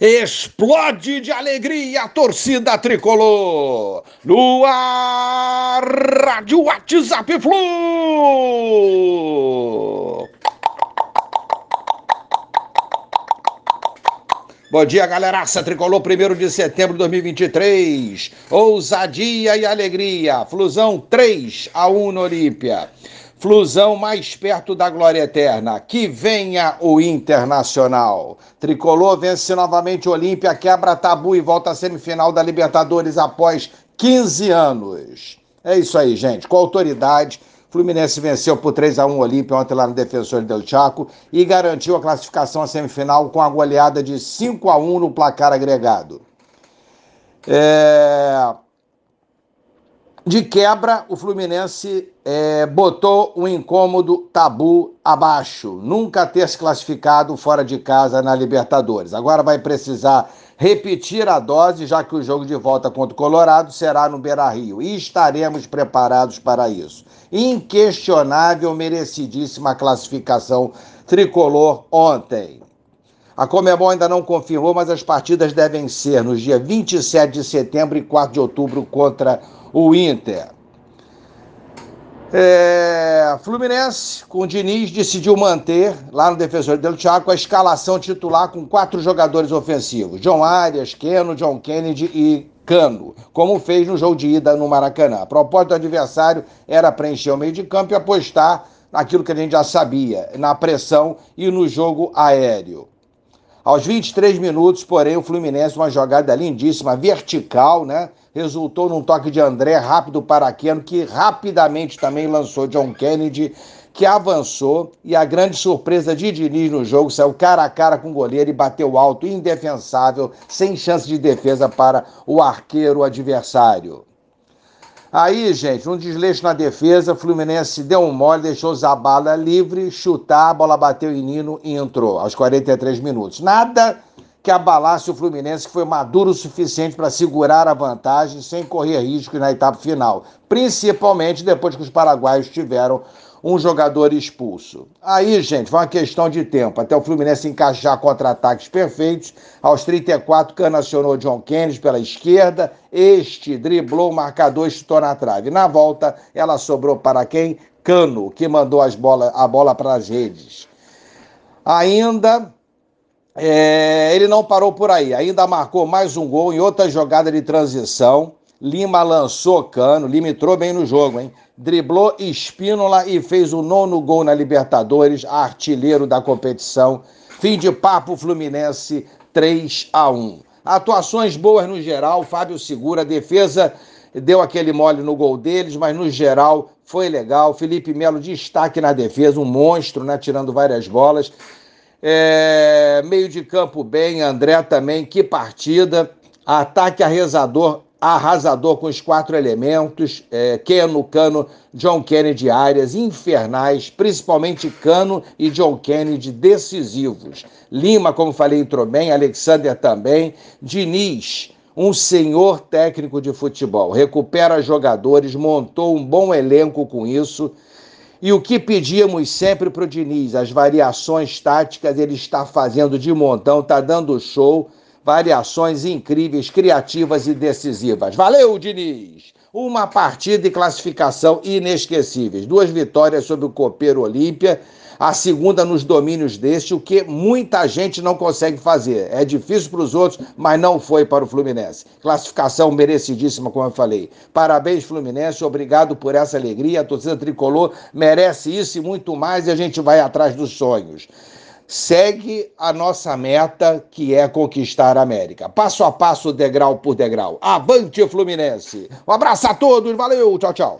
Explode de alegria a torcida tricolor. No ar, Rádio WhatsApp Flu. Bom dia, galeraça tricolor, 1 de setembro de 2023. Ousadia e alegria. Flusão 3 a 1 no Olímpia. Flusão mais perto da glória eterna. Que venha o Internacional. Tricolor vence novamente o Olímpia, quebra tabu e volta à semifinal da Libertadores após 15 anos. É isso aí, gente. Com autoridade, Fluminense venceu por 3 a 1 o Olímpia ontem lá no Defensor del Chaco e garantiu a classificação à semifinal com a goleada de 5 a 1 no placar agregado. É... De quebra, o Fluminense é, botou um incômodo tabu abaixo. Nunca ter se classificado fora de casa na Libertadores. Agora vai precisar repetir a dose, já que o jogo de volta contra o Colorado será no Beira Rio. E estaremos preparados para isso. Inquestionável, merecidíssima classificação tricolor ontem. A Comebol ainda não confirmou, mas as partidas devem ser nos dias 27 de setembro e 4 de outubro contra o Inter. É, Fluminense, com o Diniz, decidiu manter, lá no Defensor del Chaco, a escalação titular com quatro jogadores ofensivos: John Arias, Keno, John Kennedy e Cano, como fez no jogo de ida no Maracanã. A proposta do adversário era preencher o meio de campo e apostar naquilo que a gente já sabia, na pressão e no jogo aéreo. Aos 23 minutos, porém, o Fluminense, uma jogada lindíssima, vertical, né? Resultou num toque de André rápido para Keno, que rapidamente também lançou John Kennedy, que avançou. E a grande surpresa de Diniz no jogo saiu cara a cara com o goleiro e bateu alto, indefensável, sem chance de defesa para o arqueiro adversário. Aí, gente, um desleixo na defesa, Fluminense deu um mole, deixou Zabala livre, chutar, a bola bateu em Nino e entrou aos 43 minutos. Nada que abalasse o Fluminense, que foi maduro o suficiente para segurar a vantagem sem correr risco na etapa final, principalmente depois que os paraguaios tiveram um jogador expulso. Aí, gente, foi uma questão de tempo, até o Fluminense encaixar contra-ataques perfeitos. Aos 34, Cana acionou John Kennedy pela esquerda, este driblou o marcador e chutou na trave. Na volta, ela sobrou para quem? Cano, que mandou as bola, a bola para as redes. Ainda é, ele não parou por aí, ainda marcou mais um gol em outra jogada de transição. Lima lançou cano, Lima entrou bem no jogo, hein? Driblou Espínola e fez o nono gol na Libertadores, artilheiro da competição. Fim de papo Fluminense 3 a 1. Atuações boas no geral, Fábio segura, defesa deu aquele mole no gol deles, mas no geral foi legal. Felipe Melo destaque na defesa, um monstro, né, tirando várias bolas. É, meio de campo bem, André também, que partida. Ataque arresador, arrasador com os quatro elementos: é, Keno, Cano, John Kennedy, áreas infernais, principalmente Cano e John Kennedy decisivos. Lima, como falei, entrou bem, Alexander também. Diniz, um senhor técnico de futebol, recupera jogadores, montou um bom elenco com isso. E o que pedíamos sempre para o Diniz, as variações táticas, ele está fazendo de montão, está dando show, variações incríveis, criativas e decisivas. Valeu, Diniz! Uma partida e classificação inesquecíveis. Duas vitórias sobre o Copeiro Olímpia a segunda nos domínios deste, o que muita gente não consegue fazer. É difícil para os outros, mas não foi para o Fluminense. Classificação merecidíssima, como eu falei. Parabéns, Fluminense, obrigado por essa alegria. A torcida tricolor merece isso e muito mais, e a gente vai atrás dos sonhos segue a nossa meta, que é conquistar a América. Passo a passo, degrau por degrau. Avante, Fluminense! Um abraço a todos, valeu, tchau, tchau.